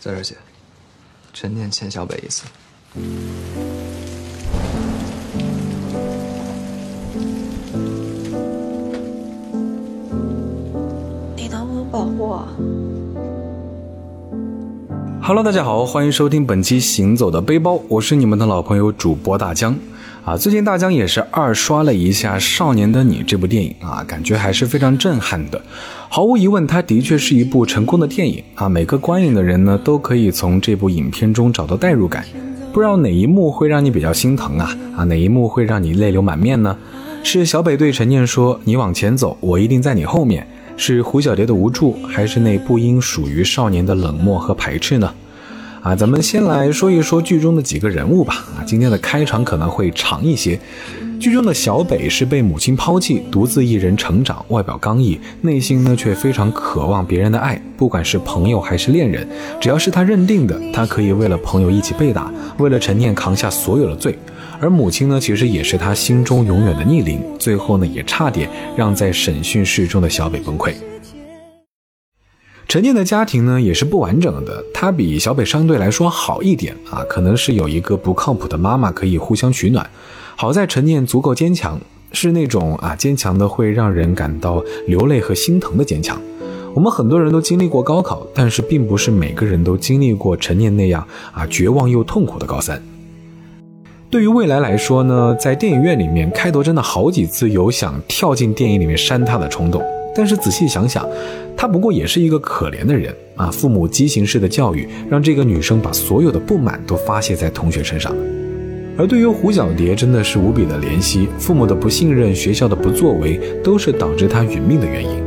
在这儿写，陈念欠小北一次。你能不能保护我？Hello，大家好，欢迎收听本期《行走的背包》，我是你们的老朋友主播大江。啊，最近大江也是二刷了一下《少年的你》这部电影啊，感觉还是非常震撼的。毫无疑问，它的确是一部成功的电影啊。每个观影的人呢，都可以从这部影片中找到代入感。不知道哪一幕会让你比较心疼啊？啊，哪一幕会让你泪流满面呢？是小北对陈念说：“你往前走，我一定在你后面。”是胡小蝶的无助，还是那不应属于少年的冷漠和排斥呢？啊，咱们先来说一说剧中的几个人物吧。啊，今天的开场可能会长一些。剧中的小北是被母亲抛弃，独自一人成长，外表刚毅，内心呢却非常渴望别人的爱，不管是朋友还是恋人，只要是他认定的，他可以为了朋友一起被打，为了陈念扛下所有的罪。而母亲呢，其实也是他心中永远的逆鳞，最后呢，也差点让在审讯室中的小北崩溃。陈念的家庭呢也是不完整的，他比小北相对来说好一点啊，可能是有一个不靠谱的妈妈可以互相取暖。好在陈念足够坚强，是那种啊坚强的会让人感到流泪和心疼的坚强。我们很多人都经历过高考，但是并不是每个人都经历过陈念那样啊绝望又痛苦的高三。对于未来来说呢，在电影院里面，开头真的好几次有想跳进电影里面扇他的冲动。但是仔细想想，他不过也是一个可怜的人啊！父母畸形式的教育，让这个女生把所有的不满都发泄在同学身上。而对于胡小蝶，真的是无比的怜惜。父母的不信任，学校的不作为，都是导致她殒命的原因。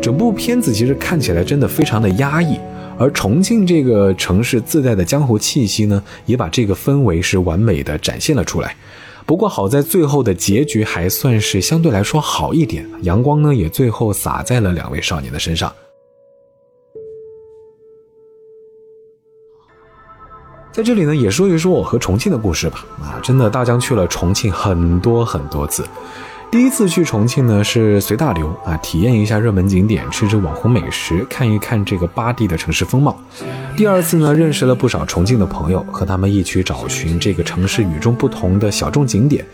整部片子其实看起来真的非常的压抑，而重庆这个城市自带的江湖气息呢，也把这个氛围是完美的展现了出来。不过好在最后的结局还算是相对来说好一点，阳光呢也最后洒在了两位少年的身上。在这里呢也说一说我和重庆的故事吧。啊，真的大江去了重庆很多很多次。第一次去重庆呢，是随大流啊，体验一下热门景点，吃吃网红美食，看一看这个巴地的城市风貌。第二次呢，认识了不少重庆的朋友，和他们一起找寻这个城市与众不同的小众景点，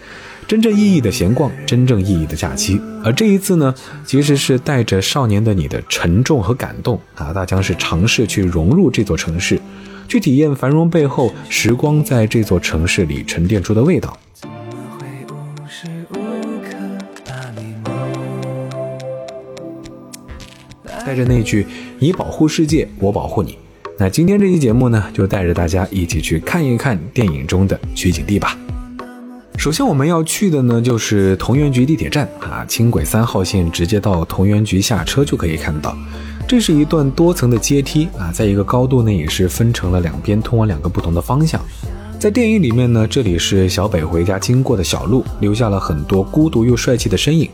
真正意义的闲逛，真正意义的假期。而这一次呢，其实是带着少年的你的沉重和感动啊，大江是尝试去融入这座城市，去体验繁荣背后时光在这座城市里沉淀出的味道。带着那句“你保护世界，我保护你”，那今天这期节目呢，就带着大家一起去看一看电影中的取景地吧。首先我们要去的呢，就是同源局地铁站啊，轻轨三号线直接到同源局下车就可以看到。这是一段多层的阶梯啊，在一个高度呢，也是分成了两边，通往两个不同的方向。在电影里面呢，这里是小北回家经过的小路，留下了很多孤独又帅气的身影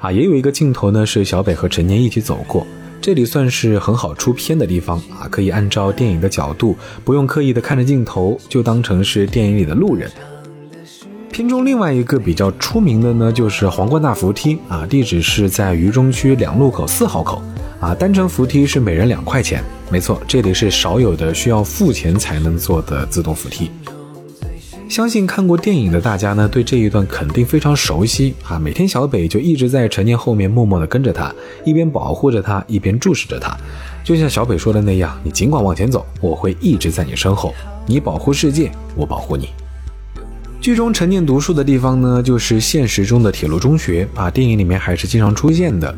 啊。也有一个镜头呢，是小北和陈年一起走过。这里算是很好出片的地方啊，可以按照电影的角度，不用刻意的看着镜头，就当成是电影里的路人。片中另外一个比较出名的呢，就是皇冠大扶梯啊，地址是在渝中区两路口四号口啊，单程扶梯是每人两块钱，没错，这里是少有的需要付钱才能坐的自动扶梯。相信看过电影的大家呢，对这一段肯定非常熟悉啊！每天小北就一直在陈念后面默默地跟着他，一边保护着他，一边注视着他。就像小北说的那样：“你尽管往前走，我会一直在你身后。你保护世界，我保护你。”剧中陈念读书的地方呢，就是现实中的铁路中学啊，电影里面还是经常出现的。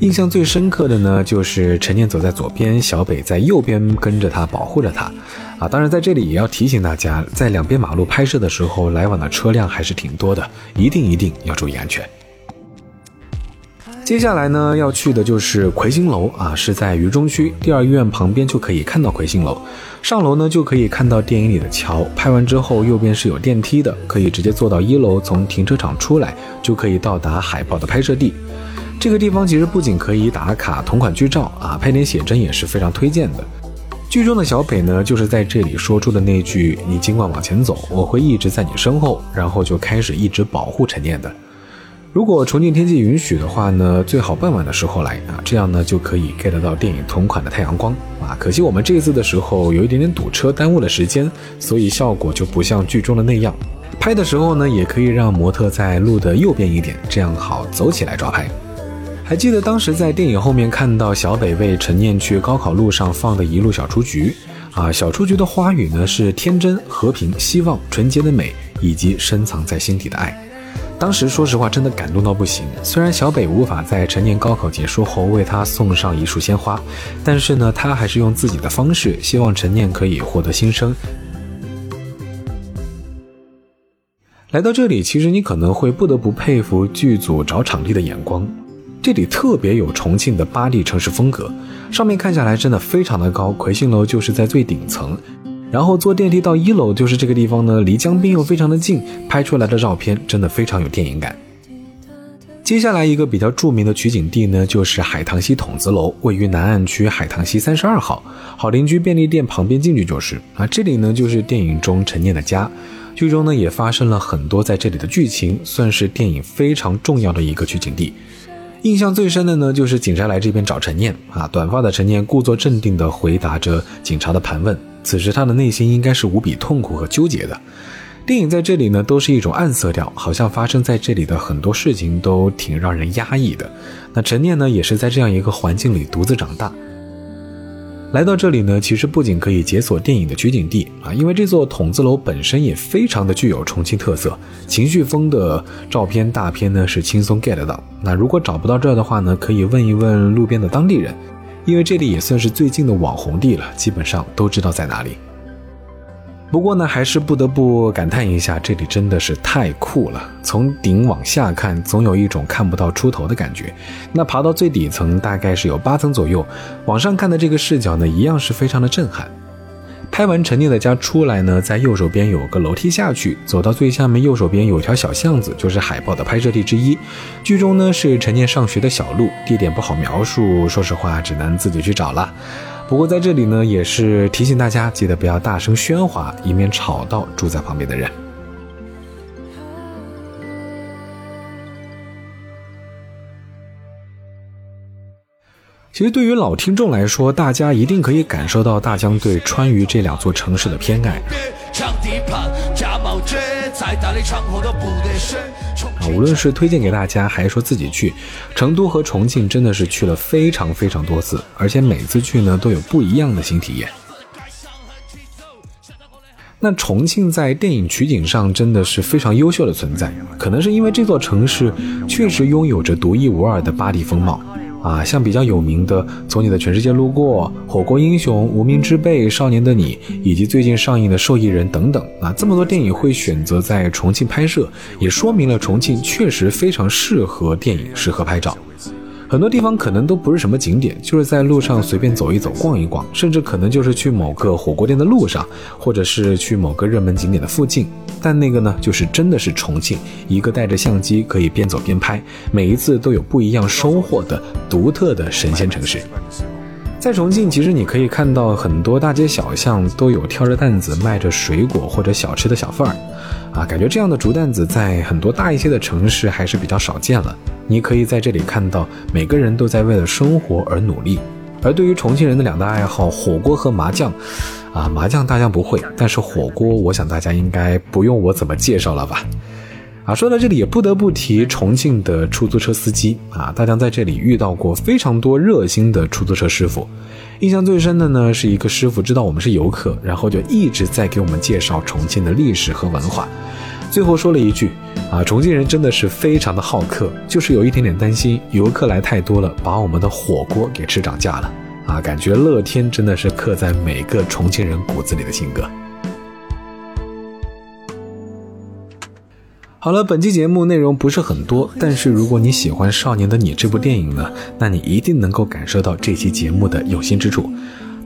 印象最深刻的呢，就是陈念走在左边，小北在右边跟着他，保护着他。啊，当然在这里也要提醒大家，在两边马路拍摄的时候，来往的车辆还是挺多的，一定一定要注意安全。接下来呢，要去的就是魁星楼啊，是在渝中区第二医院旁边就可以看到魁星楼。上楼呢就可以看到电影里的桥，拍完之后右边是有电梯的，可以直接坐到一楼，从停车场出来就可以到达海报的拍摄地。这个地方其实不仅可以打卡同款剧照啊，拍点写真也是非常推荐的。剧中的小北呢，就是在这里说出的那句“你尽管往前走，我会一直在你身后”，然后就开始一直保护陈念的。如果重庆天气允许的话呢，最好傍晚的时候来啊，这样呢就可以 get 到电影同款的太阳光啊。可惜我们这次的时候有一点点堵车，耽误了时间，所以效果就不像剧中的那样。拍的时候呢，也可以让模特在路的右边一点，这样好走起来抓拍。还记得当时在电影后面看到小北为陈念去高考路上放的一路小雏菊啊，小雏菊的花语呢是天真、和平、希望、纯洁的美，以及深藏在心底的爱。当时说实话真的感动到不行。虽然小北无法在陈念高考结束后为他送上一束鲜花，但是呢，他还是用自己的方式，希望陈念可以获得新生。来到这里，其实你可能会不得不佩服剧组找场地的眼光。这里特别有重庆的巴地城市风格，上面看下来真的非常的高，魁星楼就是在最顶层，然后坐电梯到一楼就是这个地方呢，离江边又非常的近，拍出来的照片真的非常有电影感。接下来一个比较著名的取景地呢，就是海棠溪筒子楼，位于南岸区海棠溪三十二号，好邻居便利店旁边进去就是啊，这里呢就是电影中陈念的家，剧中呢也发生了很多在这里的剧情，算是电影非常重要的一个取景地。印象最深的呢，就是警察来这边找陈念啊，短发的陈念故作镇定地回答着警察的盘问，此时他的内心应该是无比痛苦和纠结的。电影在这里呢，都是一种暗色调，好像发生在这里的很多事情都挺让人压抑的。那陈念呢，也是在这样一个环境里独自长大。来到这里呢，其实不仅可以解锁电影的取景地啊，因为这座筒子楼本身也非常的具有重庆特色，情绪风的照片大片呢是轻松 get 到。那如果找不到这儿的话呢，可以问一问路边的当地人，因为这里也算是最近的网红地了，基本上都知道在哪里。不过呢，还是不得不感叹一下，这里真的是太酷了。从顶往下看，总有一种看不到出头的感觉。那爬到最底层，大概是有八层左右，往上看的这个视角呢，一样是非常的震撼。拍完陈念的家出来呢，在右手边有个楼梯下去，走到最下面右手边有条小巷子，就是海报的拍摄地之一。剧中呢是陈念上学的小路，地点不好描述，说实话只能自己去找了。不过在这里呢，也是提醒大家，记得不要大声喧哗，以免吵到住在旁边的人。其实对于老听众来说，大家一定可以感受到大江对川渝这两座城市的偏爱。无论是推荐给大家，还是说自己去，成都和重庆真的是去了非常非常多次，而且每次去呢都有不一样的新体验。那重庆在电影取景上真的是非常优秀的存在，可能是因为这座城市确实拥有着独一无二的巴黎风貌。啊，像比较有名的《从你的全世界路过》《火锅英雄》《无名之辈》《少年的你》，以及最近上映的《受益人》等等啊，这么多电影会选择在重庆拍摄，也说明了重庆确实非常适合电影，适合拍照。很多地方可能都不是什么景点，就是在路上随便走一走、逛一逛，甚至可能就是去某个火锅店的路上，或者是去某个热门景点的附近。但那个呢，就是真的是重庆，一个带着相机可以边走边拍，每一次都有不一样收获的独特的神仙城市。在重庆，其实你可以看到很多大街小巷都有挑着担子卖着水果或者小吃的小贩儿，啊，感觉这样的竹担子在很多大一些的城市还是比较少见了。你可以在这里看到每个人都在为了生活而努力。而对于重庆人的两大爱好，火锅和麻将，啊，麻将大家不会，但是火锅，我想大家应该不用我怎么介绍了吧？啊，说到这里也不得不提重庆的出租车司机啊，大家在这里遇到过非常多热心的出租车师傅，印象最深的呢是一个师傅知道我们是游客，然后就一直在给我们介绍重庆的历史和文化。最后说了一句：“啊，重庆人真的是非常的好客，就是有一点点担心游客来太多了，把我们的火锅给吃涨价了。”啊，感觉乐天真的是刻在每个重庆人骨子里的性格。好了，本期节目内容不是很多，但是如果你喜欢《少年的你》这部电影呢，那你一定能够感受到这期节目的用心之处。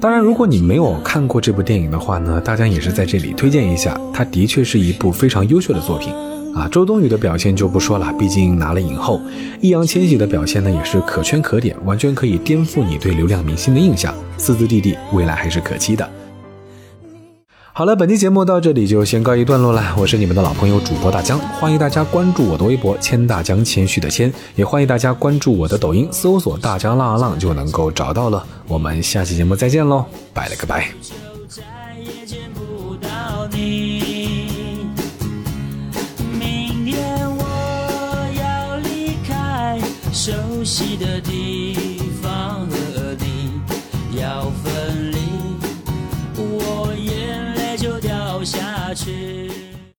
当然，如果你没有看过这部电影的话呢，大家也是在这里推荐一下，它的确是一部非常优秀的作品啊。周冬雨的表现就不说了，毕竟拿了影后；易烊千玺的表现呢，也是可圈可点，完全可以颠覆你对流量明星的印象。四字弟弟未来还是可期的。好了，本期节目到这里就先告一段落了。我是你们的老朋友主播大江，欢迎大家关注我的微博“谦大江”，谦虚的谦，也欢迎大家关注我的抖音，搜索“大江浪浪”就能够找到了。我们下期节目再见喽，拜了个拜。再也见不到你。明天我要离开熟悉的地方。